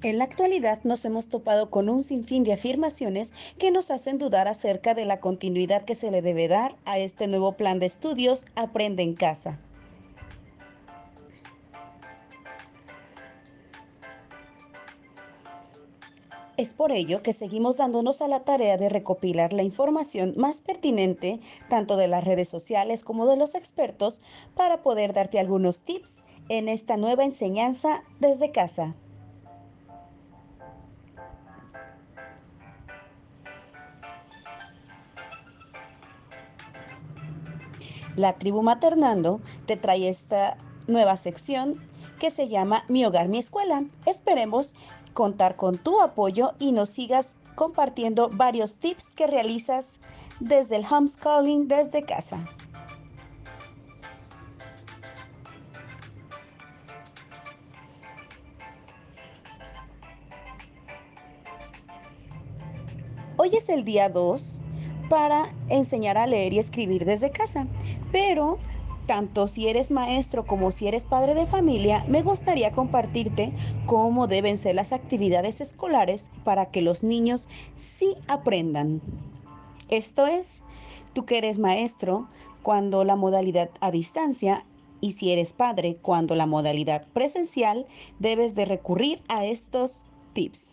En la actualidad nos hemos topado con un sinfín de afirmaciones que nos hacen dudar acerca de la continuidad que se le debe dar a este nuevo plan de estudios Aprende en casa. Es por ello que seguimos dándonos a la tarea de recopilar la información más pertinente, tanto de las redes sociales como de los expertos, para poder darte algunos tips en esta nueva enseñanza desde casa. La tribu Maternando te trae esta nueva sección que se llama Mi hogar, mi escuela. Esperemos contar con tu apoyo y nos sigas compartiendo varios tips que realizas desde el homeschooling desde casa. Hoy es el día 2 para enseñar a leer y escribir desde casa, pero tanto si eres maestro como si eres padre de familia, me gustaría compartirte cómo deben ser las actividades escolares para que los niños sí aprendan. Esto es, tú que eres maestro, cuando la modalidad a distancia y si eres padre, cuando la modalidad presencial, debes de recurrir a estos tips.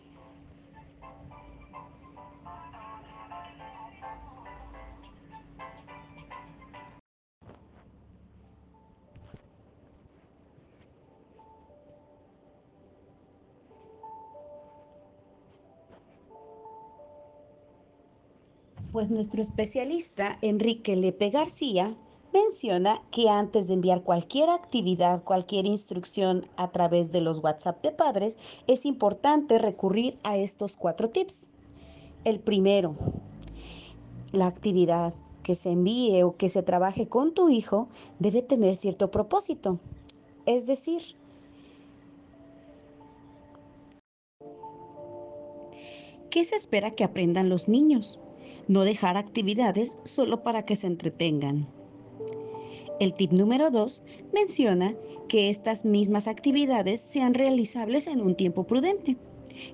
Pues nuestro especialista Enrique Lepe García menciona que antes de enviar cualquier actividad, cualquier instrucción a través de los WhatsApp de padres, es importante recurrir a estos cuatro tips. El primero, la actividad que se envíe o que se trabaje con tu hijo debe tener cierto propósito. Es decir, ¿qué se espera que aprendan los niños? No dejar actividades solo para que se entretengan. El tip número 2 menciona que estas mismas actividades sean realizables en un tiempo prudente,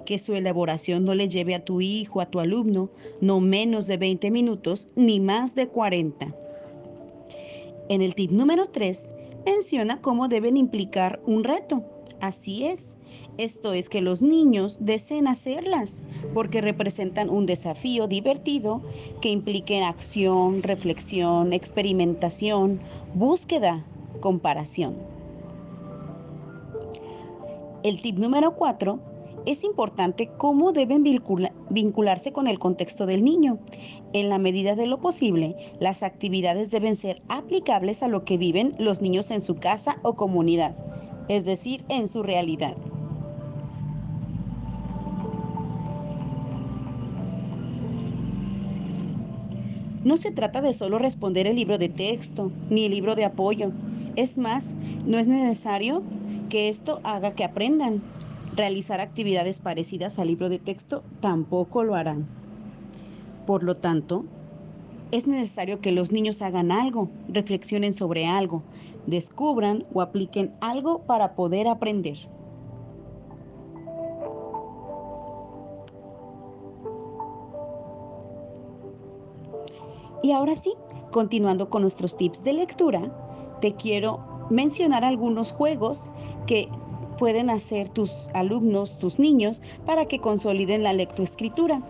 que su elaboración no le lleve a tu hijo, a tu alumno, no menos de 20 minutos ni más de 40. En el tip número 3 menciona cómo deben implicar un reto, Así es. Esto es que los niños deseen hacerlas porque representan un desafío divertido que implique acción, reflexión, experimentación, búsqueda, comparación. El tip número cuatro es importante cómo deben vincularse con el contexto del niño. En la medida de lo posible, las actividades deben ser aplicables a lo que viven los niños en su casa o comunidad es decir, en su realidad. No se trata de solo responder el libro de texto ni el libro de apoyo. Es más, no es necesario que esto haga que aprendan. Realizar actividades parecidas al libro de texto tampoco lo harán. Por lo tanto, es necesario que los niños hagan algo, reflexionen sobre algo, descubran o apliquen algo para poder aprender. Y ahora sí, continuando con nuestros tips de lectura, te quiero mencionar algunos juegos que pueden hacer tus alumnos, tus niños, para que consoliden la lectoescritura.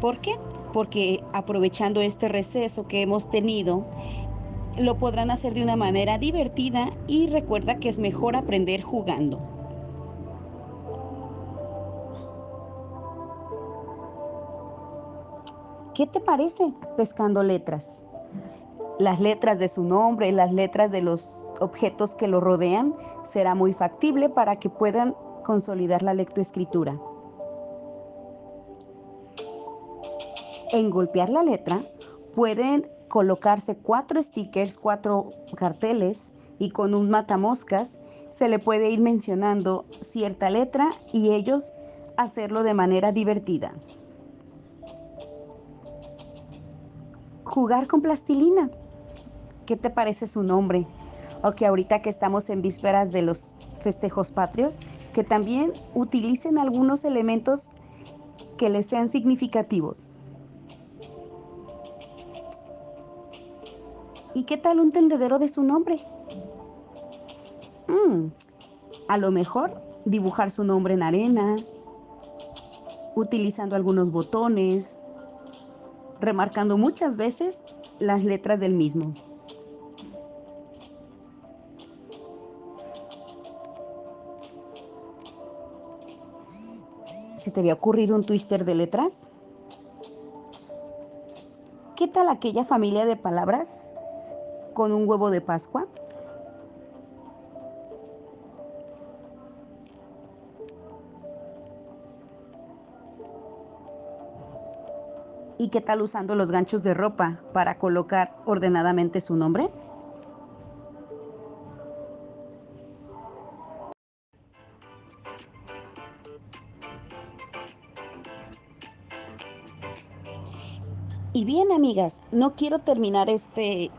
¿Por qué? Porque aprovechando este receso que hemos tenido, lo podrán hacer de una manera divertida y recuerda que es mejor aprender jugando. ¿Qué te parece pescando letras? Las letras de su nombre, las letras de los objetos que lo rodean, será muy factible para que puedan consolidar la lectoescritura. En golpear la letra pueden colocarse cuatro stickers, cuatro carteles y con un matamoscas se le puede ir mencionando cierta letra y ellos hacerlo de manera divertida. Jugar con plastilina. ¿Qué te parece su nombre? O que ahorita que estamos en vísperas de los festejos patrios, que también utilicen algunos elementos que les sean significativos. ¿Y qué tal un tendedero de su nombre? Mm, a lo mejor dibujar su nombre en arena, utilizando algunos botones, remarcando muchas veces las letras del mismo. ¿Se te había ocurrido un twister de letras? ¿Qué tal aquella familia de palabras con un huevo de Pascua? ¿Y qué tal usando los ganchos de ropa para colocar ordenadamente su nombre? Y bien, amigas, no quiero terminar este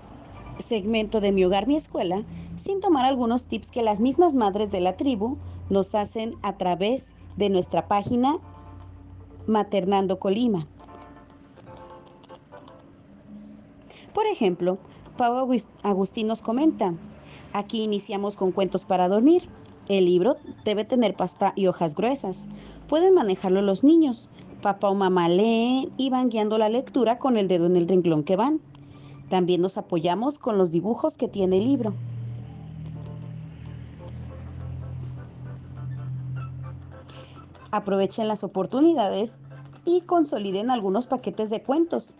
segmento de mi hogar, mi escuela, sin tomar algunos tips que las mismas madres de la tribu nos hacen a través de nuestra página Maternando Colima. Por ejemplo, Pau Agustín nos comenta, aquí iniciamos con cuentos para dormir. El libro debe tener pasta y hojas gruesas. Pueden manejarlo los niños. Papá o mamá leen y van guiando la lectura con el dedo en el renglón que van. También nos apoyamos con los dibujos que tiene el libro. Aprovechen las oportunidades y consoliden algunos paquetes de cuentos.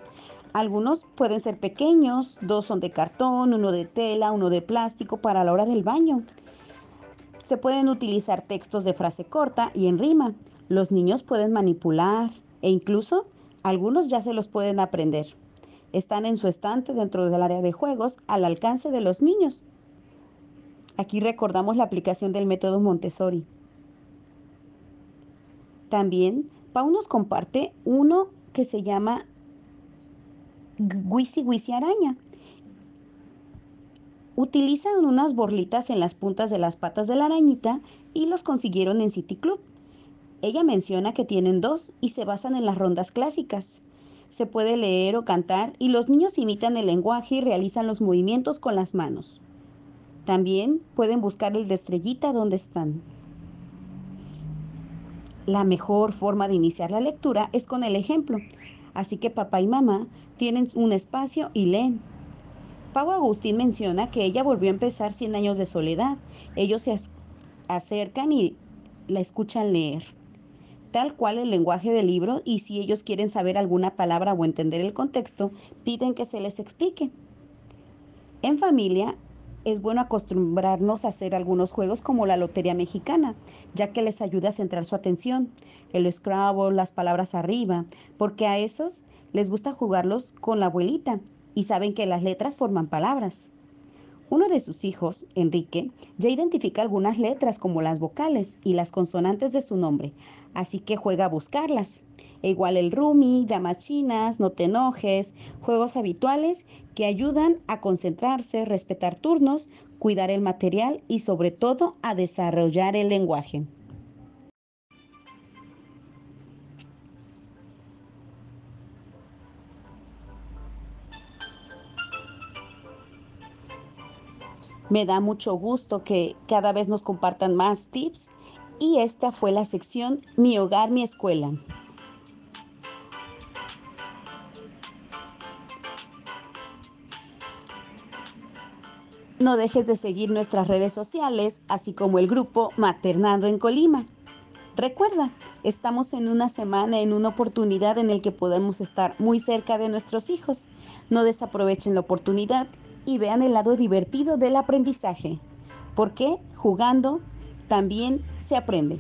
Algunos pueden ser pequeños, dos son de cartón, uno de tela, uno de plástico para la hora del baño. Se pueden utilizar textos de frase corta y en rima. Los niños pueden manipular e incluso algunos ya se los pueden aprender. Están en su estante dentro del área de juegos al alcance de los niños. Aquí recordamos la aplicación del método Montessori. También Pau nos comparte uno que se llama Wisi Wisi Araña. Utilizan unas borlitas en las puntas de las patas de la arañita y los consiguieron en City Club. Ella menciona que tienen dos y se basan en las rondas clásicas. Se puede leer o cantar y los niños imitan el lenguaje y realizan los movimientos con las manos. También pueden buscar el de estrellita donde están. La mejor forma de iniciar la lectura es con el ejemplo. Así que papá y mamá tienen un espacio y leen. Pau Agustín menciona que ella volvió a empezar 100 años de soledad. Ellos se acercan y la escuchan leer. Tal cual el lenguaje del libro y si ellos quieren saber alguna palabra o entender el contexto, piden que se les explique. En familia, es bueno acostumbrarnos a hacer algunos juegos como la Lotería Mexicana, ya que les ayuda a centrar su atención. El Scrabble, las palabras arriba, porque a esos les gusta jugarlos con la abuelita y saben que las letras forman palabras. Uno de sus hijos, Enrique, ya identifica algunas letras como las vocales y las consonantes de su nombre, así que juega a buscarlas. E igual el Rumi, damas chinas, no te enojes, juegos habituales que ayudan a concentrarse, respetar turnos, cuidar el material y sobre todo a desarrollar el lenguaje. Me da mucho gusto que cada vez nos compartan más tips y esta fue la sección Mi hogar, mi escuela. No dejes de seguir nuestras redes sociales, así como el grupo Maternando en Colima. Recuerda, estamos en una semana, en una oportunidad en el que podemos estar muy cerca de nuestros hijos. No desaprovechen la oportunidad y vean el lado divertido del aprendizaje, porque jugando también se aprende.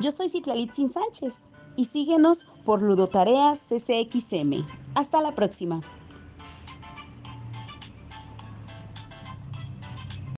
Yo soy Citlalitzin Sánchez y síguenos por Ludotareas CCXM. Hasta la próxima.